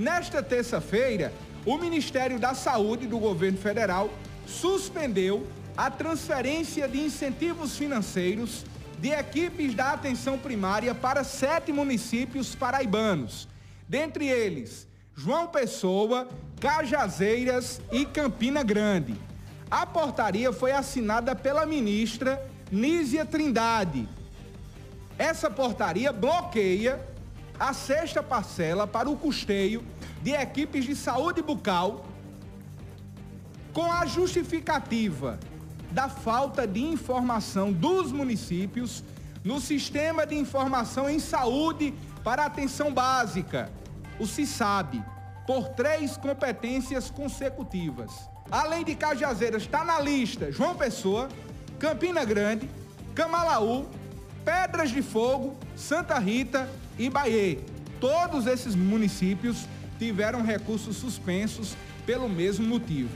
Nesta terça-feira, o Ministério da Saúde do governo federal suspendeu a transferência de incentivos financeiros de equipes da atenção primária para sete municípios paraibanos, dentre eles João Pessoa, Cajazeiras e Campina Grande. A portaria foi assinada pela ministra Nízia Trindade. Essa portaria bloqueia a sexta parcela para o custeio de equipes de saúde bucal com a justificativa da falta de informação dos municípios no Sistema de Informação em Saúde para Atenção Básica, o CISAB, por três competências consecutivas. Além de Cajazeiras, está na lista João Pessoa, Campina Grande, Camalaú, Pedras de Fogo, Santa Rita e Bahia. Todos esses municípios tiveram recursos suspensos pelo mesmo motivo.